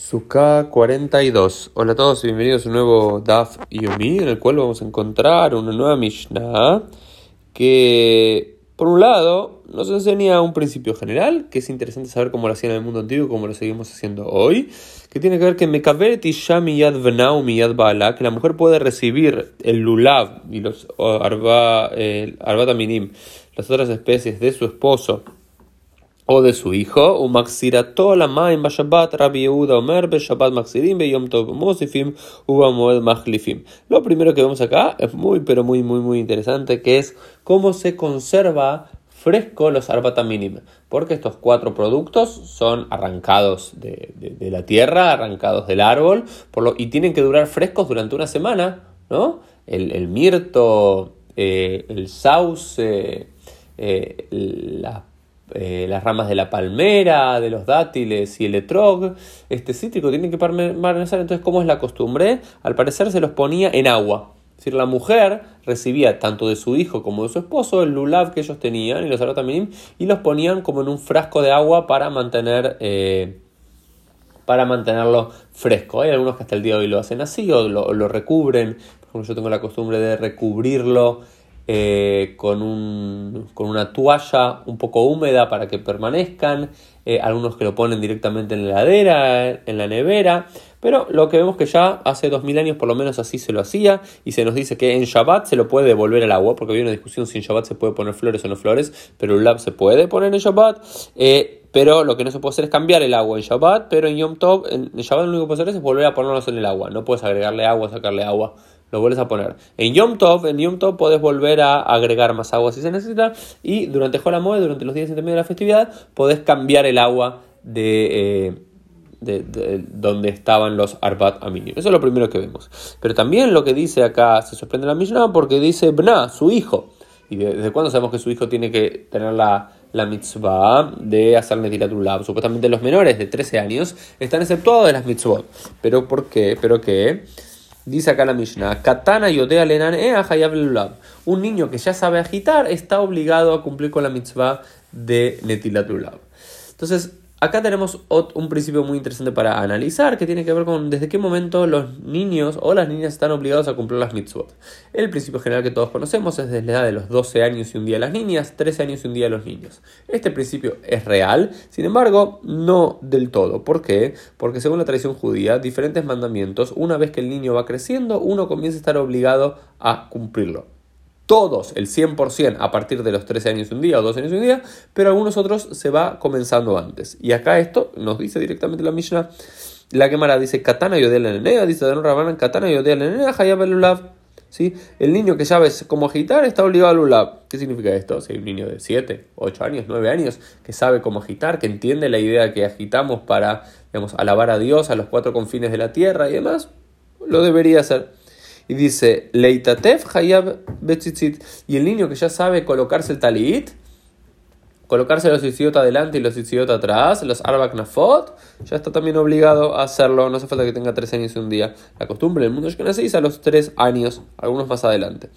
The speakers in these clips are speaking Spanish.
Sukkah 42. Hola a todos y bienvenidos a un nuevo Daf Yomi en el cual vamos a encontrar una nueva Mishnah que, por un lado, nos enseña un principio general que es interesante saber cómo lo hacían en el mundo antiguo y cómo lo seguimos haciendo hoy, que tiene que ver que Mekaveret Isha Miyad Venau Miyad Baala, que la mujer puede recibir el lulav y los arba, arbata las otras especies de su esposo o de su hijo, maxirató la maim Shabbat, Rabbi Yehuda Omer, Shabbat maxirim, Yom Tov Mosifim, Uba Moed Machlifim. Lo primero que vemos acá es muy, pero muy, muy, muy interesante, que es cómo se conserva fresco los arbata porque estos cuatro productos son arrancados de, de, la tierra, arrancados del árbol, por lo, y tienen que durar frescos durante una semana, ¿no? El, el mirto, eh, el sauce, eh, eh, las ramas de la palmera, de los dátiles y el etrog, este cítrico tiene que permanecer. Entonces, ¿cómo es la costumbre? Al parecer se los ponía en agua. Es decir, la mujer recibía tanto de su hijo como de su esposo el lulav que ellos tenían y los arotaminim y los ponían como en un frasco de agua para mantener eh, para mantenerlo fresco. Hay algunos que hasta el día de hoy lo hacen así o lo, lo recubren. Por ejemplo, yo tengo la costumbre de recubrirlo eh, con, un, con, una toalla un poco húmeda para que permanezcan, eh, algunos que lo ponen directamente en la heladera, en la nevera, pero lo que vemos que ya hace 2000 años por lo menos así se lo hacía y se nos dice que en Shabbat se lo puede devolver al agua, porque había una discusión si en Shabbat se puede poner flores o no flores, pero el lab se puede poner en Shabbat. Eh, pero lo que no se puede hacer es cambiar el agua en Shabbat, pero en Yom Tov, en Shabbat lo único que puedes hacer es volver a ponerlos en el agua. No puedes agregarle agua, sacarle agua lo vuelves a poner. En Yom Tov, en Yom Tov podés volver a agregar más agua si se necesita y durante Jolamode, durante los días entre medio de la festividad, podés cambiar el agua de, eh, de, donde estaban los Arbat Aminim. Eso es lo primero que vemos. Pero también lo que dice acá se sorprende la Mishnah porque dice Bna, su hijo. ¿Y desde cuándo sabemos que su hijo tiene que tener la, la mitzvah de hacer Netilat Supuestamente los menores de 13 años están exceptuados de las mitzvot. ¿Pero por qué? ¿Pero qué? Dice acá la Mishnah, Katana yodea lenan Un niño que ya sabe agitar está obligado a cumplir con la mitzvah de netilatulab. Entonces, Acá tenemos un principio muy interesante para analizar que tiene que ver con desde qué momento los niños o las niñas están obligados a cumplir las mitzvot. El principio general que todos conocemos es desde la edad de los 12 años y un día las niñas, 13 años y un día los niños. Este principio es real, sin embargo, no del todo. ¿Por qué? Porque según la tradición judía, diferentes mandamientos, una vez que el niño va creciendo, uno comienza a estar obligado a cumplirlo todos el 100% a partir de los 13 años un día o 12 años un día, pero algunos otros se va comenzando antes. Y acá esto nos dice directamente la Mishnah, la Gemara dice Katana yodel enenea, dice Danor Rabanan Katana yodel enenea, hayab lulav. ¿Sí? El niño que sabe cómo agitar está obligado a lulav. ¿Qué significa esto? Si hay un niño de 7, 8 años, 9 años que sabe cómo agitar, que entiende la idea que agitamos para digamos, alabar a Dios a los cuatro confines de la tierra y demás, lo debería hacer y dice, Leitatef Hayab Betzitzit, y el niño que ya sabe colocarse el talit, colocarse los tzitzit adelante y los tzitzit atrás, los arbak nafot, ya está también obligado a hacerlo, no hace falta que tenga tres años y un día. La costumbre del mundo es que nace a los tres años, algunos más adelante.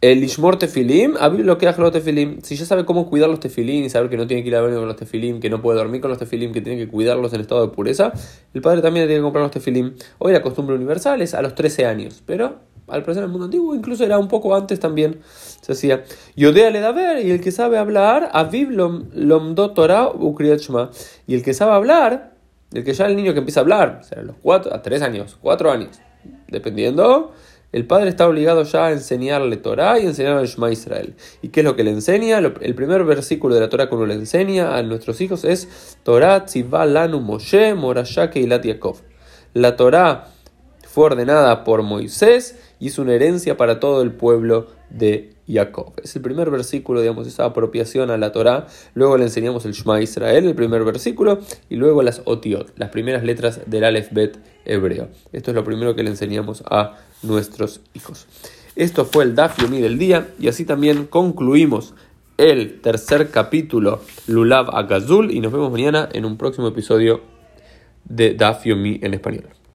El Ishmor Tefilim, abrir lo que hace los Tefilim. Si ya sabe cómo cuidar los Tefilim y saber que no tiene que ir a ver con los Tefilim, que no puede dormir con los Tefilim, que tiene que cuidarlos en estado de pureza, el padre también tiene que comprar los Tefilim. Hoy la costumbre universal es a los 13 años, pero al parecer en el mundo antiguo incluso era un poco antes también. Se hacía Yodea le da ver y el que sabe hablar, Aviv Lomdo Torah Ukriachma. Y el que sabe hablar, el que ya el niño que empieza a hablar, o sea, a los 4, a 3 años, 4 años, dependiendo el padre está obligado ya a enseñarle Torah y enseñarle Shema Israel. ¿Y qué es lo que le enseña? El primer versículo de la Torah que uno le enseña a nuestros hijos es Torah Tzivah Lanu Moshe Morashake Ilat Yaakov. La Torah fue ordenada por Moisés y es una herencia para todo el pueblo de Jacob. Es el primer versículo, digamos, esa apropiación a la Torah. Luego le enseñamos el Shema Israel, el primer versículo, y luego las Otiot, las primeras letras del Aleph Bet hebreo. Esto es lo primero que le enseñamos a nuestros hijos. Esto fue el Daf Yomi del día y así también concluimos el tercer capítulo Lulav Agazul y nos vemos mañana en un próximo episodio de Daf Yomi en español.